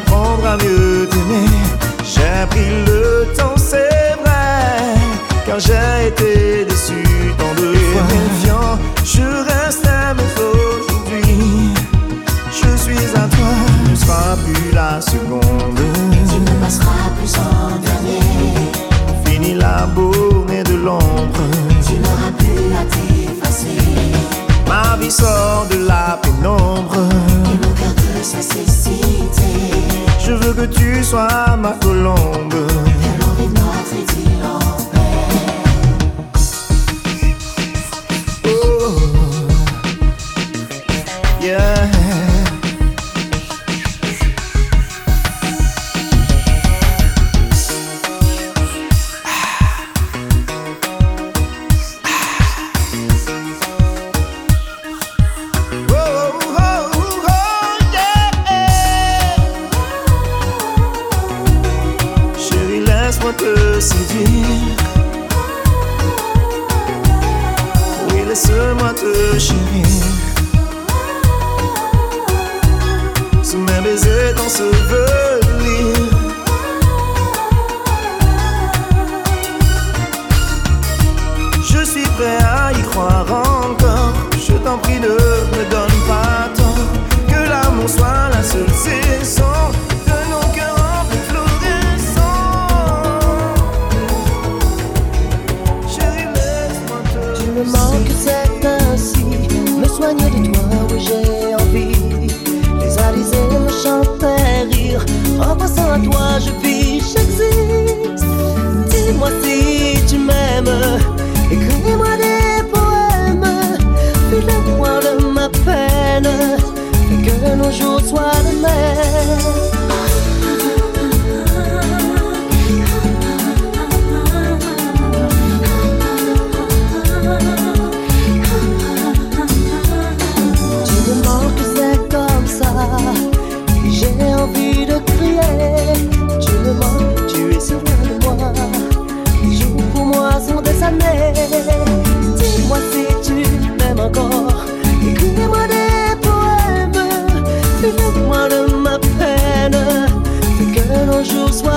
apprendre à mieux t'aimer. J'ai pris le temps, c'est vrai, car j'ai été déçu tant de fois. Je reste à aujourd'hui. Je suis à toi, ne seras plus la seconde. Tu ne passeras plus en dernier. Fini la et de l'ombre. Tu n'auras plus à t'effacer. Ma vie sort de la pénombre. Et mon cœur que tu sois ma colombe. Je t'en prie, ne me donne pas tort. Que l'amour soit la seule saison de nos cœurs en floraison. Chérie, laisse-moi te. Tu me manques, c'est ainsi. Me soigner de toi, oui, j'ai envie. Les alizés me chantaient rire. En pensant à toi, je vis, j'existe. Dis-moi si tu m'aimes. peine, que nos jours soient les mêmes. usual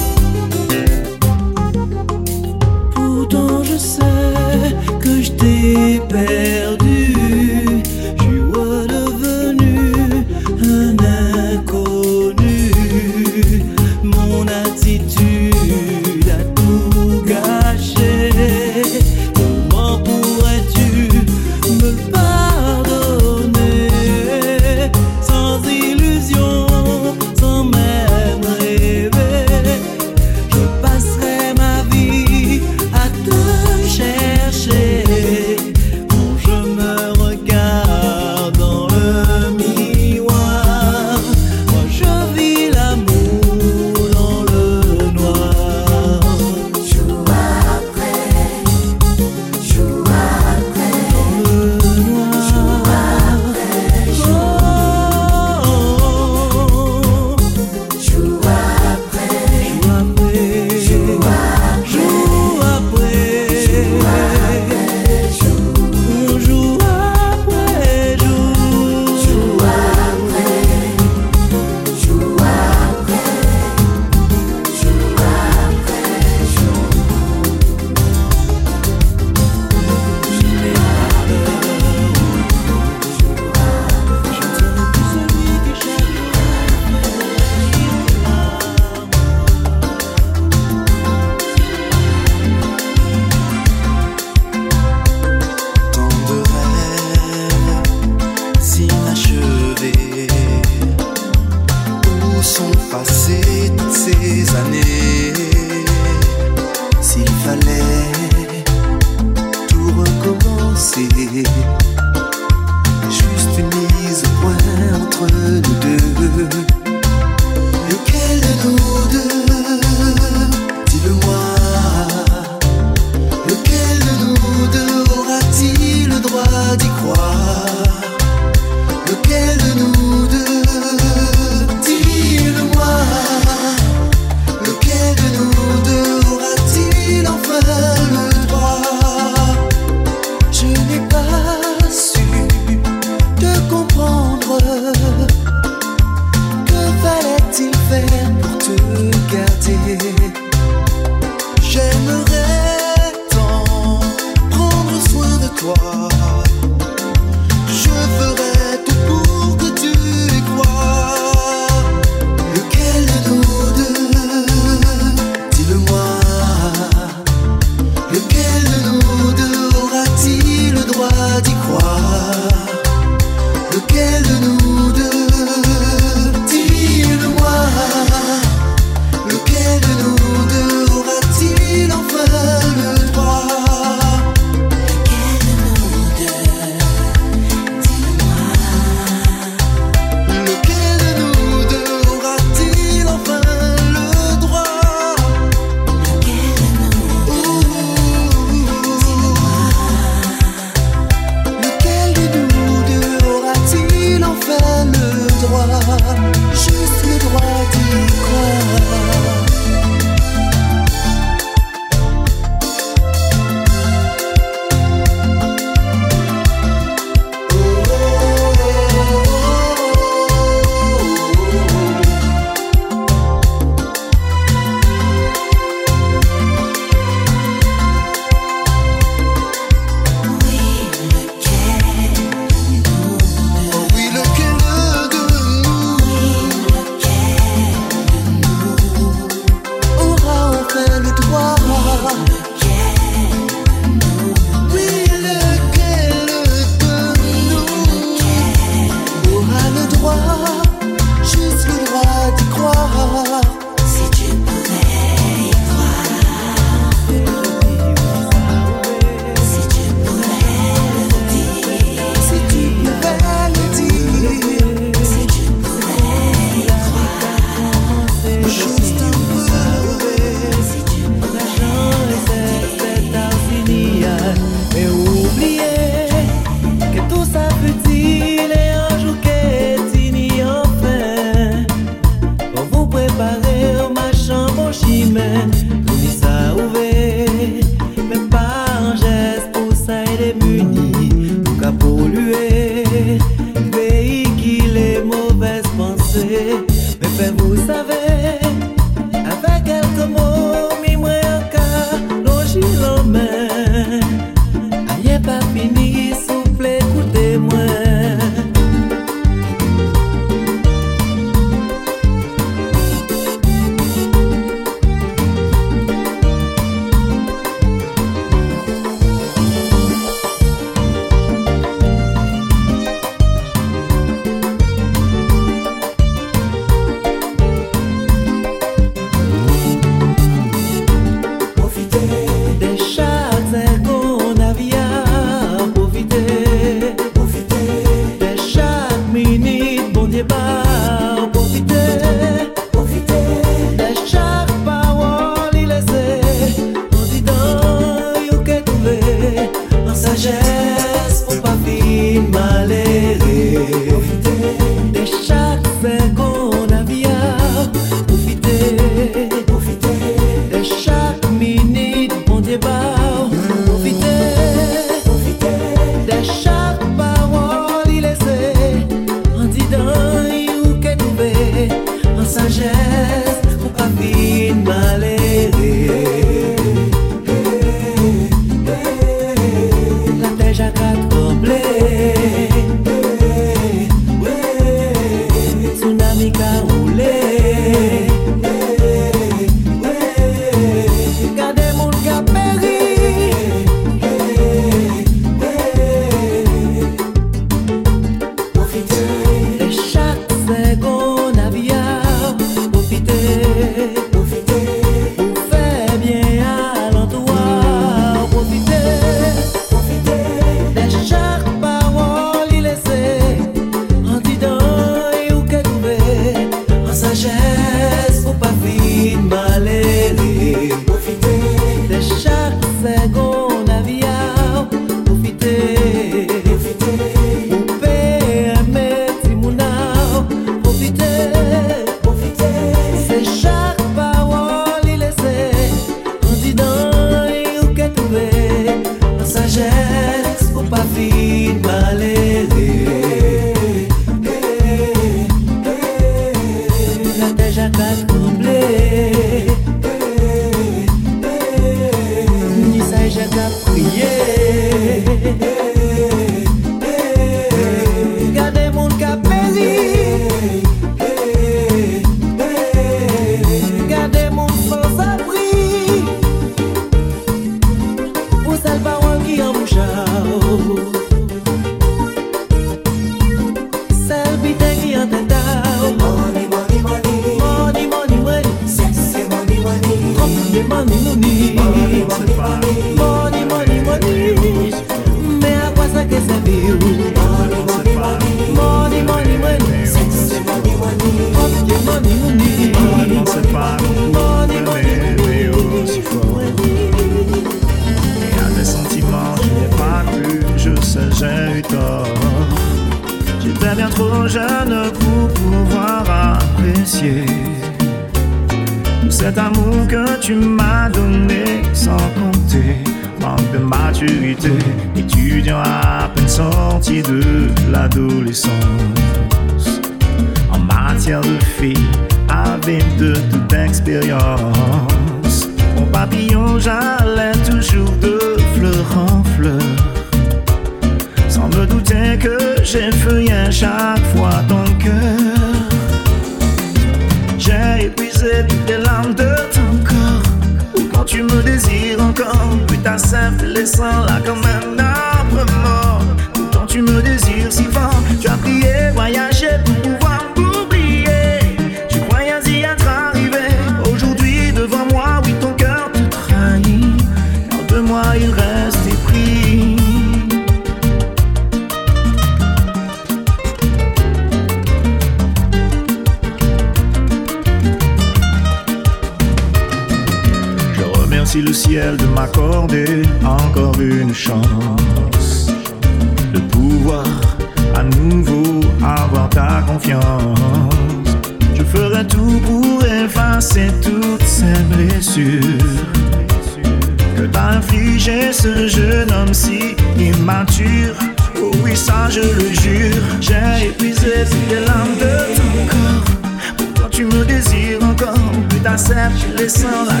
listen.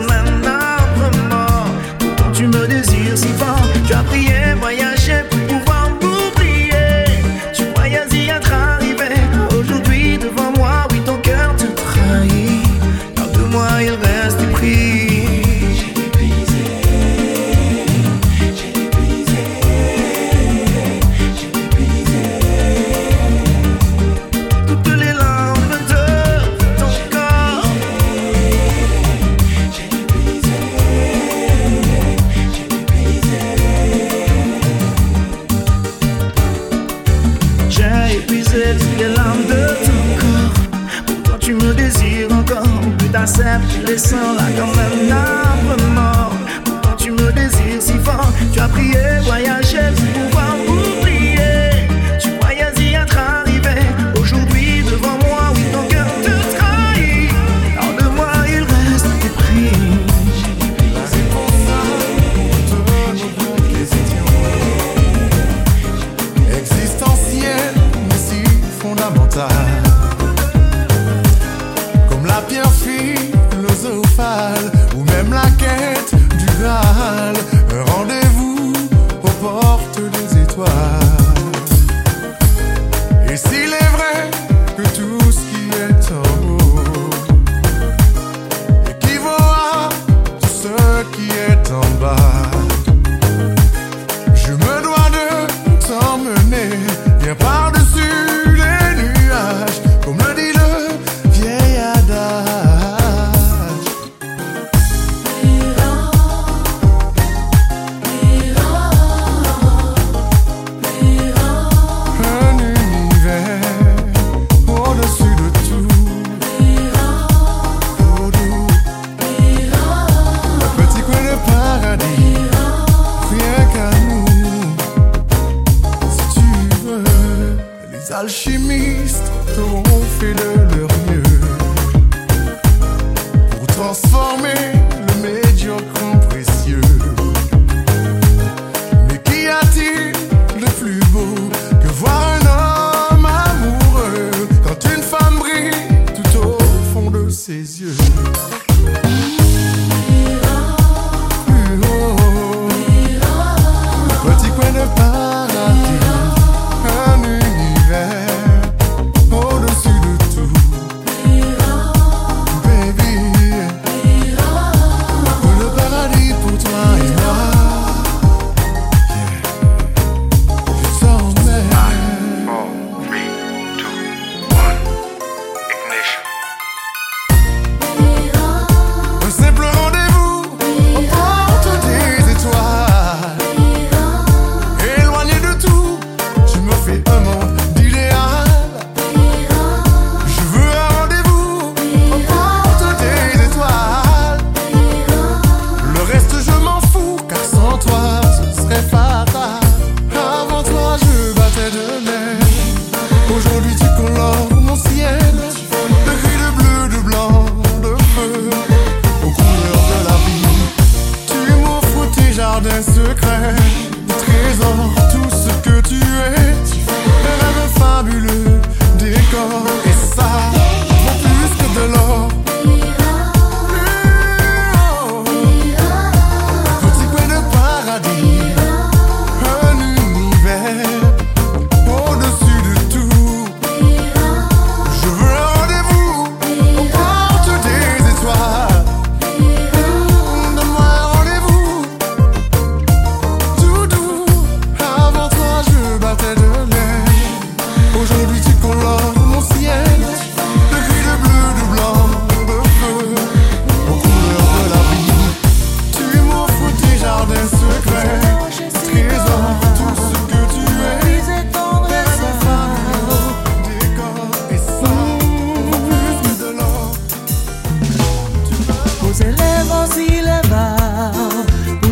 Newfoundland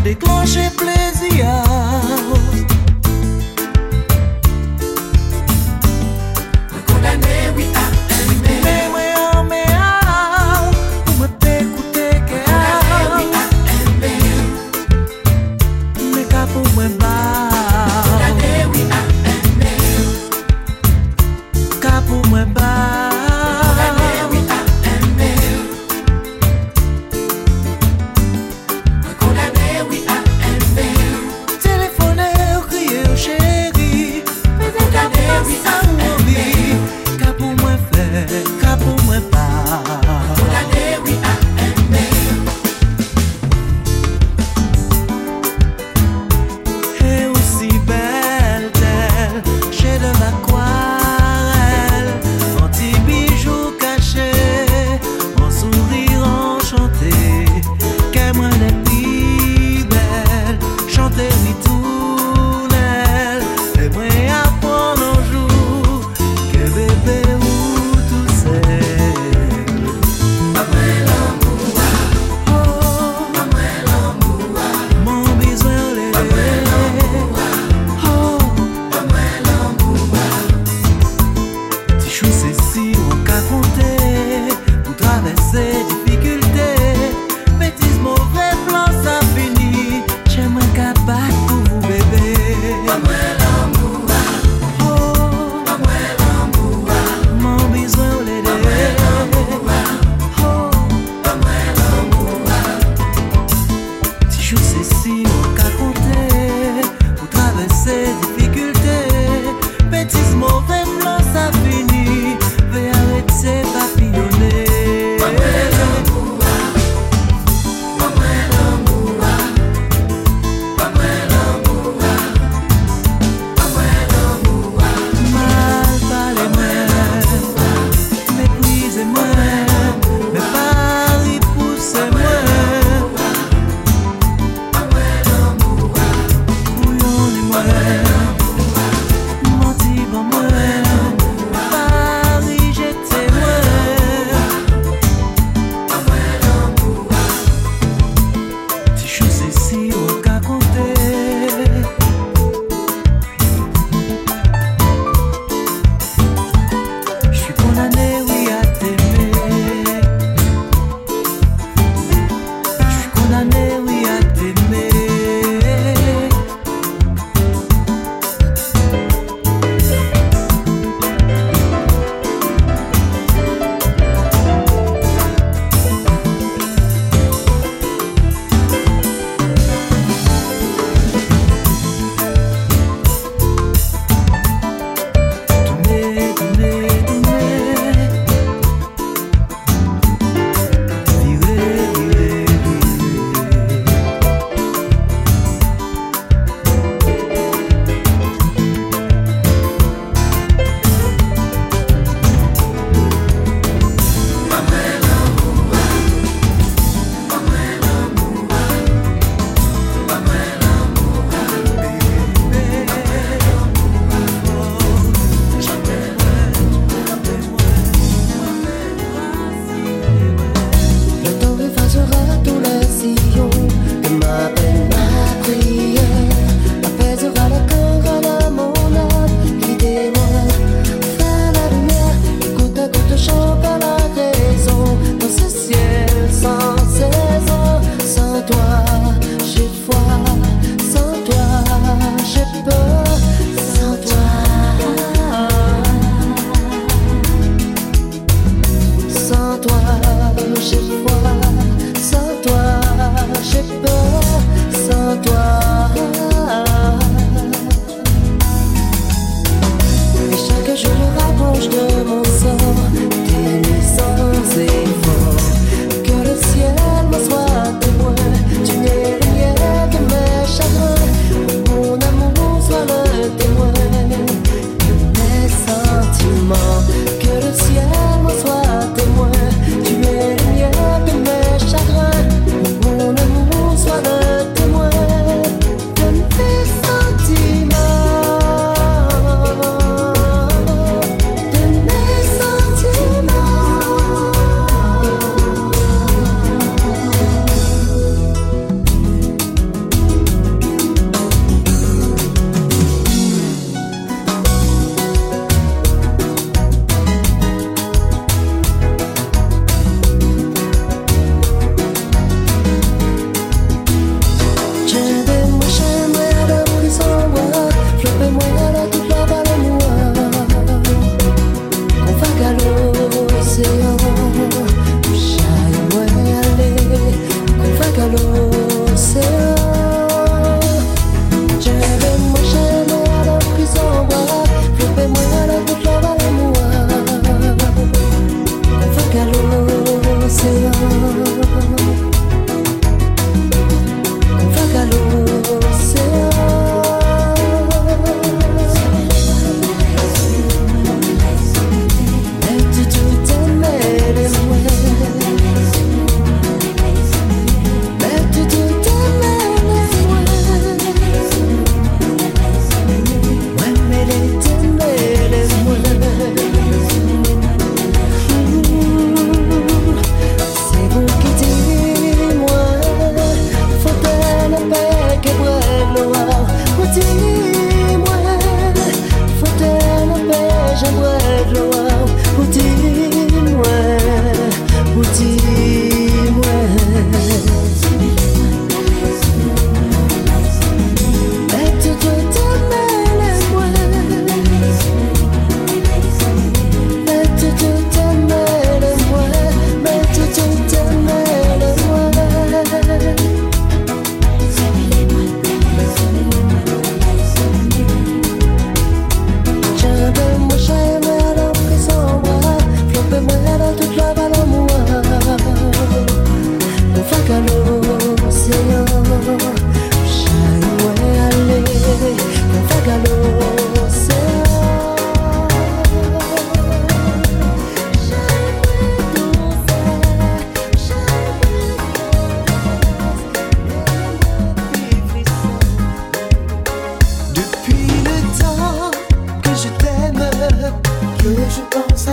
déclencher plaisir.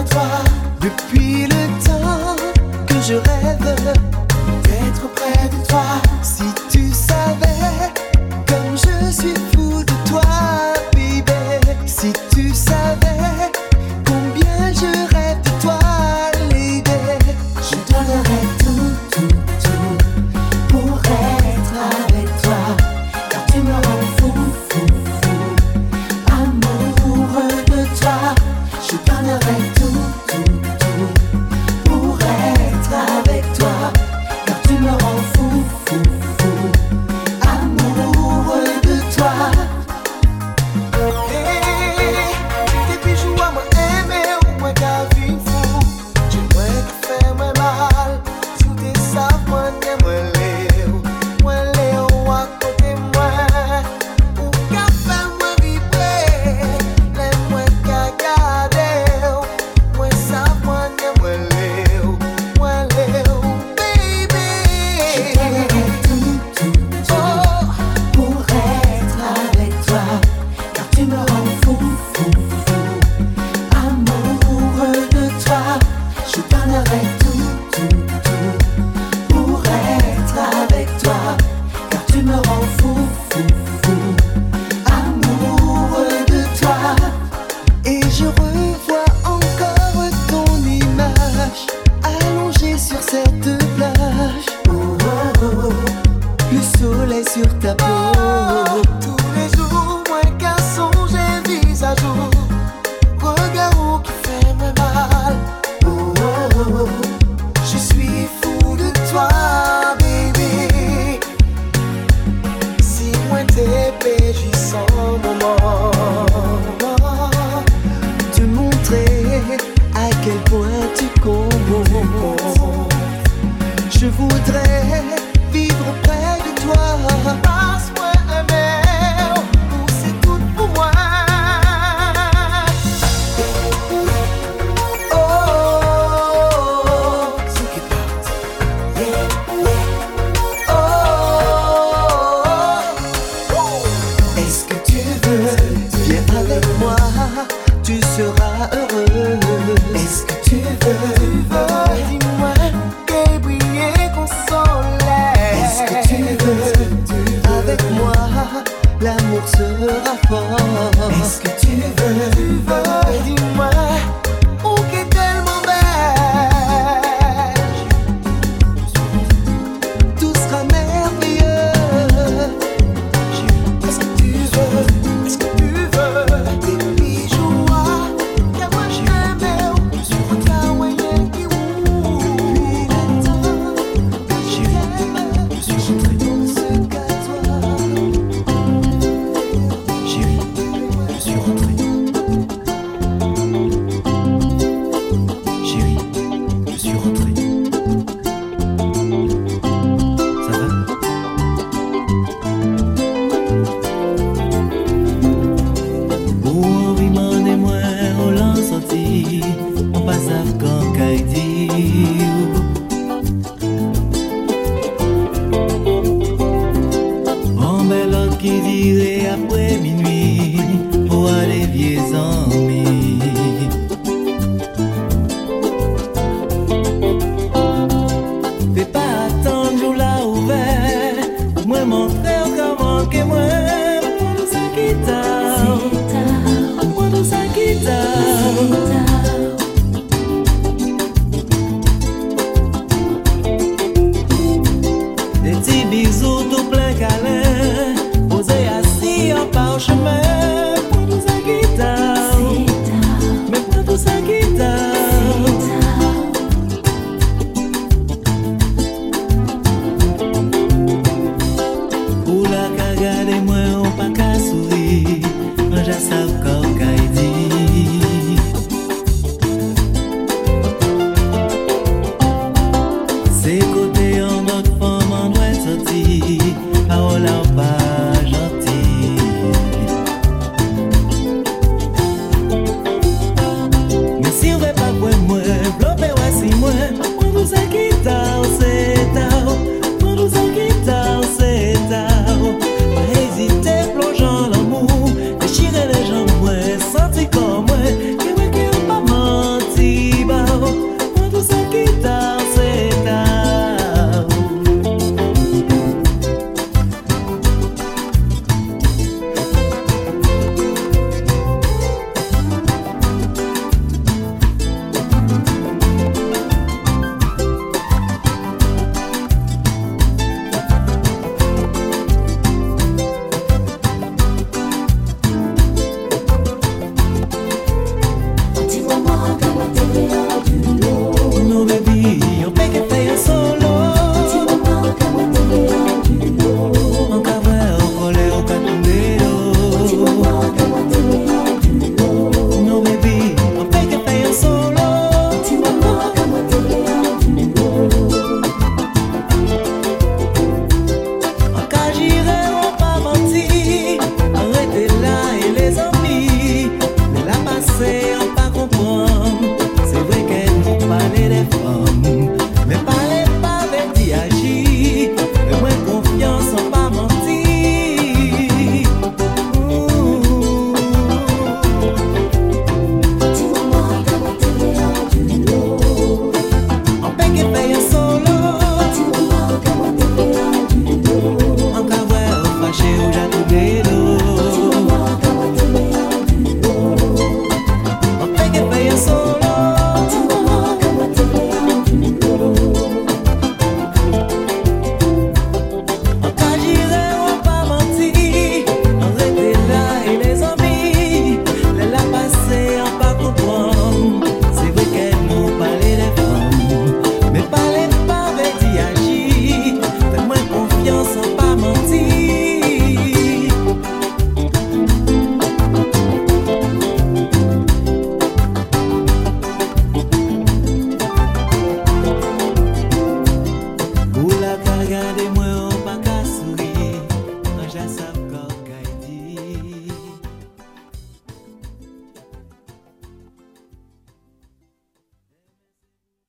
toi depuis le temps que je rêve. uh, uh.